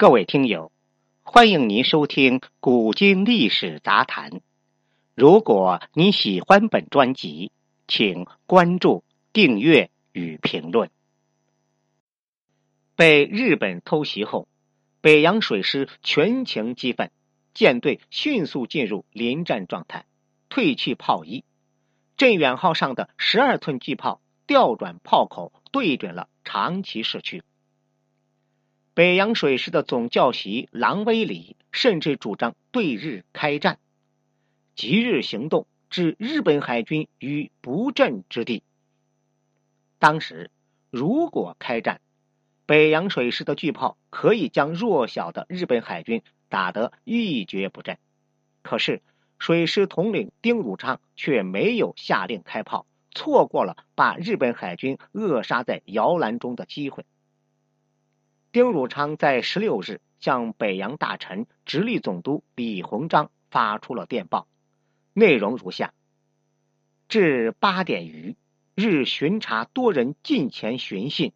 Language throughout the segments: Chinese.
各位听友，欢迎您收听《古今历史杂谈》。如果你喜欢本专辑，请关注、订阅与评论。被日本偷袭后，北洋水师全情激愤，舰队迅速进入临战状态，褪去炮衣。镇远号上的十二寸巨炮调转炮口，对准了长崎市区。北洋水师的总教习郎威里甚至主张对日开战，即日行动，置日本海军于不振之地。当时，如果开战，北洋水师的巨炮可以将弱小的日本海军打得一蹶不振。可是，水师统领丁汝昌却没有下令开炮，错过了把日本海军扼杀在摇篮中的机会。丁汝昌在十六日向北洋大臣、直隶总督李鸿章发出了电报，内容如下：至八点余，日巡查多人近前寻衅，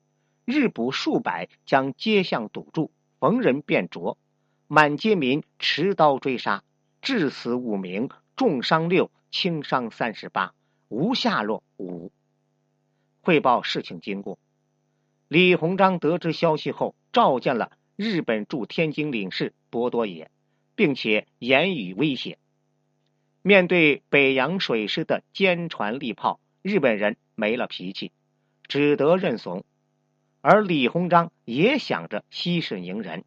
日捕数百，将街巷堵住，逢人便啄，满街民持刀追杀，致死五名，重伤六，轻伤三十八，无下落五。汇报事情经过。李鸿章得知消息后，召见了日本驻天津领事博多野，并且言语威胁。面对北洋水师的坚船利炮，日本人没了脾气，只得认怂。而李鸿章也想着息事宁人，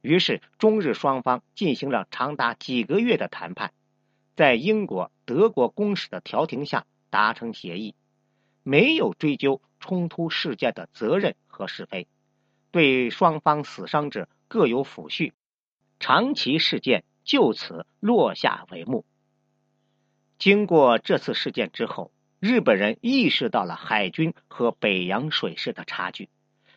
于是中日双方进行了长达几个月的谈判，在英国、德国公使的调停下达成协议。没有追究冲突事件的责任和是非，对双方死伤者各有抚恤，长崎事件就此落下帷幕。经过这次事件之后，日本人意识到了海军和北洋水师的差距，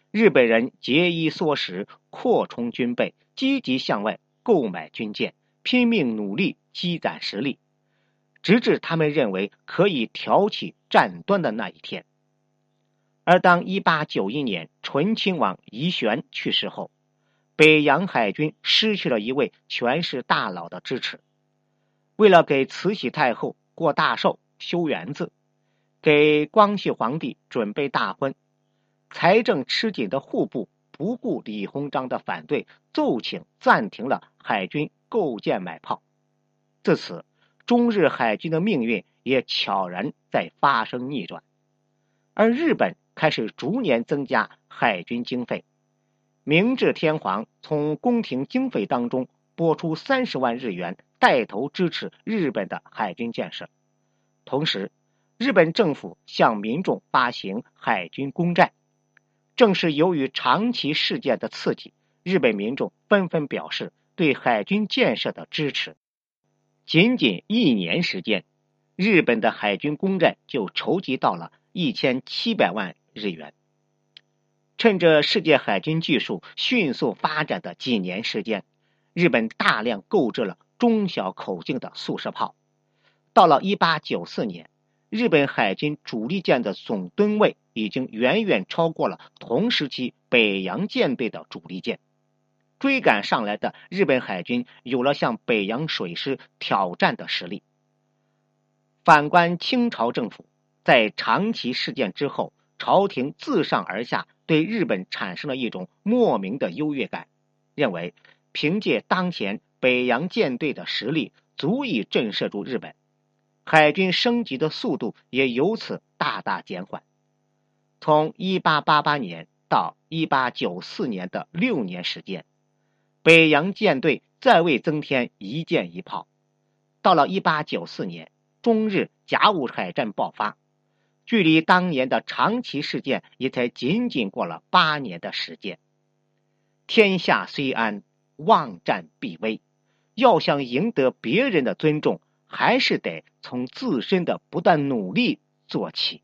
日本人节衣缩食，扩充军备，积极向外购买军舰，拼命努力积攒实力。直至他们认为可以挑起战端的那一天。而当一八九一年醇亲王宜玄去世后，北洋海军失去了一位权势大佬的支持。为了给慈禧太后过大寿、修园子，给光绪皇帝准备大婚，财政吃紧的户部不顾李鸿章的反对，奏请暂停了海军构建买炮。自此。中日海军的命运也悄然在发生逆转，而日本开始逐年增加海军经费。明治天皇从宫廷经费当中拨出三十万日元，带头支持日本的海军建设。同时，日本政府向民众发行海军公债。正是由于长崎事件的刺激，日本民众纷纷表示对海军建设的支持。仅仅一年时间，日本的海军公债就筹集到了一千七百万日元。趁着世界海军技术迅速发展的几年时间，日本大量购置了中小口径的速射炮。到了一八九四年，日本海军主力舰的总吨位已经远远超过了同时期北洋舰队的主力舰。追赶上来的日本海军有了向北洋水师挑战的实力。反观清朝政府，在长崎事件之后，朝廷自上而下对日本产生了一种莫名的优越感，认为凭借当前北洋舰队的实力，足以震慑住日本，海军升级的速度也由此大大减缓。从1888年到1894年的六年时间。北洋舰队再未增添一舰一炮，到了一八九四年，中日甲午海战爆发，距离当年的长崎事件也才仅仅过了八年的时间。天下虽安，忘战必危，要想赢得别人的尊重，还是得从自身的不断努力做起。